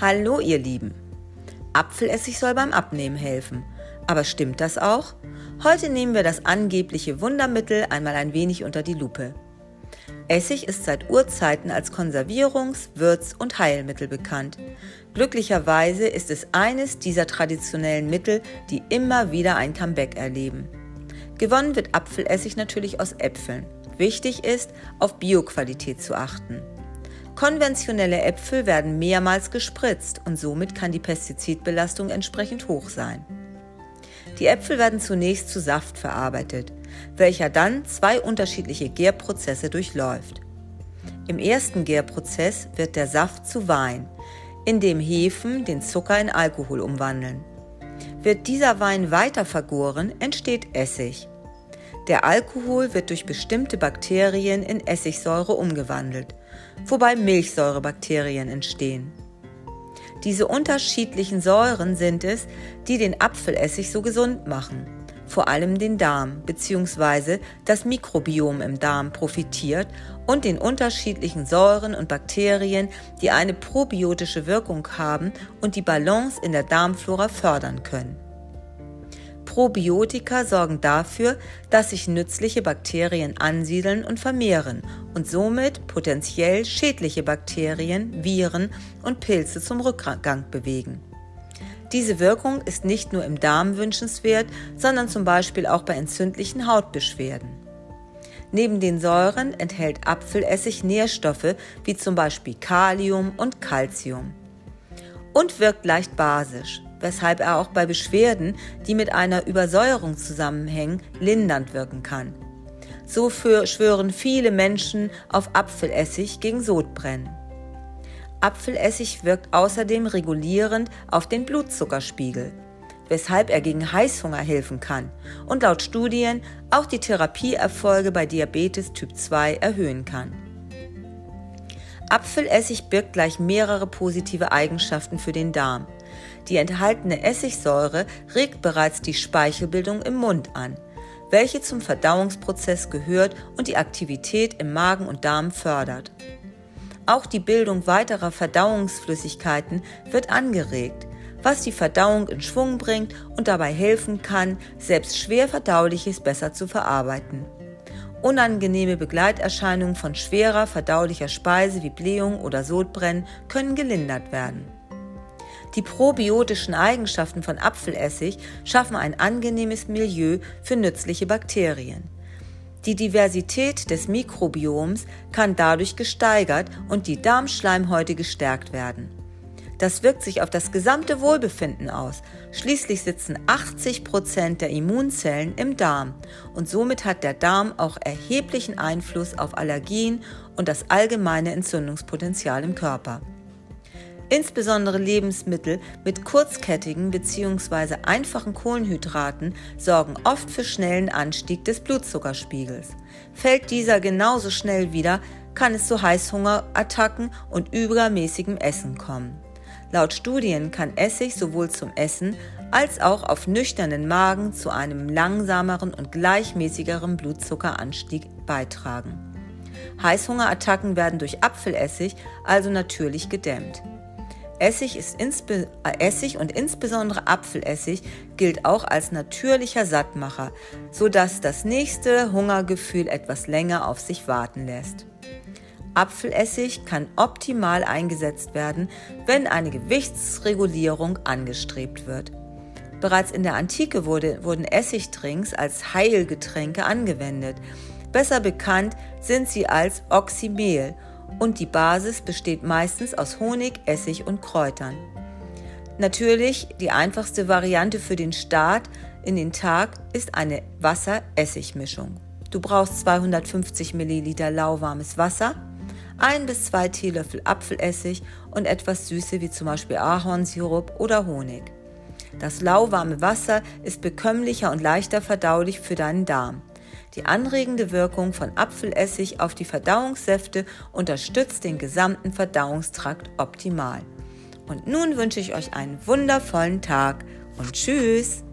Hallo ihr Lieben. Apfelessig soll beim Abnehmen helfen. Aber stimmt das auch? Heute nehmen wir das angebliche Wundermittel einmal ein wenig unter die Lupe. Essig ist seit Urzeiten als Konservierungs-, Würz- und Heilmittel bekannt. Glücklicherweise ist es eines dieser traditionellen Mittel, die immer wieder ein Comeback erleben. Gewonnen wird Apfelessig natürlich aus Äpfeln. Wichtig ist, auf Bioqualität zu achten. Konventionelle Äpfel werden mehrmals gespritzt und somit kann die Pestizidbelastung entsprechend hoch sein. Die Äpfel werden zunächst zu Saft verarbeitet, welcher dann zwei unterschiedliche Gärprozesse durchläuft. Im ersten Gärprozess wird der Saft zu Wein, in dem Hefen den Zucker in Alkohol umwandeln. Wird dieser Wein weiter vergoren, entsteht Essig. Der Alkohol wird durch bestimmte Bakterien in Essigsäure umgewandelt, wobei Milchsäurebakterien entstehen. Diese unterschiedlichen Säuren sind es, die den Apfelessig so gesund machen. Vor allem den Darm bzw. das Mikrobiom im Darm profitiert und den unterschiedlichen Säuren und Bakterien, die eine probiotische Wirkung haben und die Balance in der Darmflora fördern können. Probiotika sorgen dafür, dass sich nützliche Bakterien ansiedeln und vermehren und somit potenziell schädliche Bakterien, Viren und Pilze zum Rückgang bewegen. Diese Wirkung ist nicht nur im Darm wünschenswert, sondern zum Beispiel auch bei entzündlichen Hautbeschwerden. Neben den Säuren enthält Apfelessig Nährstoffe wie zum Beispiel Kalium und Calcium und wirkt leicht basisch weshalb er auch bei Beschwerden, die mit einer Übersäuerung zusammenhängen, lindernd wirken kann. So für schwören viele Menschen auf Apfelessig gegen Sodbrennen. Apfelessig wirkt außerdem regulierend auf den Blutzuckerspiegel, weshalb er gegen Heißhunger helfen kann und laut Studien auch die Therapieerfolge bei Diabetes Typ 2 erhöhen kann. Apfelessig birgt gleich mehrere positive Eigenschaften für den Darm. Die enthaltene Essigsäure regt bereits die Speichelbildung im Mund an, welche zum Verdauungsprozess gehört und die Aktivität im Magen und Darm fördert. Auch die Bildung weiterer Verdauungsflüssigkeiten wird angeregt, was die Verdauung in Schwung bringt und dabei helfen kann, selbst schwer verdauliches besser zu verarbeiten. Unangenehme Begleiterscheinungen von schwerer verdaulicher Speise wie Blähung oder Sodbrennen können gelindert werden. Die probiotischen Eigenschaften von Apfelessig schaffen ein angenehmes Milieu für nützliche Bakterien. Die Diversität des Mikrobioms kann dadurch gesteigert und die Darmschleimhäute gestärkt werden. Das wirkt sich auf das gesamte Wohlbefinden aus. Schließlich sitzen 80 Prozent der Immunzellen im Darm und somit hat der Darm auch erheblichen Einfluss auf Allergien und das allgemeine Entzündungspotenzial im Körper. Insbesondere Lebensmittel mit kurzkettigen bzw. einfachen Kohlenhydraten sorgen oft für schnellen Anstieg des Blutzuckerspiegels. Fällt dieser genauso schnell wieder, kann es zu Heißhungerattacken und übermäßigem Essen kommen. Laut Studien kann Essig sowohl zum Essen als auch auf nüchternen Magen zu einem langsameren und gleichmäßigeren Blutzuckeranstieg beitragen. Heißhungerattacken werden durch Apfelessig also natürlich gedämmt. Essig, ist äh, Essig und insbesondere Apfelessig gilt auch als natürlicher Sattmacher, sodass das nächste Hungergefühl etwas länger auf sich warten lässt. Apfelessig kann optimal eingesetzt werden, wenn eine Gewichtsregulierung angestrebt wird. Bereits in der Antike wurde, wurden Essigdrinks als Heilgetränke angewendet. Besser bekannt sind sie als Oxymel und die Basis besteht meistens aus Honig, Essig und Kräutern. Natürlich die einfachste Variante für den Start in den Tag ist eine Wasser-Essig-Mischung. Du brauchst 250 Milliliter lauwarmes Wasser, ein bis zwei Teelöffel Apfelessig und etwas Süße wie zum Beispiel Ahornsirup oder Honig. Das lauwarme Wasser ist bekömmlicher und leichter verdaulich für deinen Darm. Die anregende Wirkung von Apfelessig auf die Verdauungssäfte unterstützt den gesamten Verdauungstrakt optimal. Und nun wünsche ich euch einen wundervollen Tag und tschüss!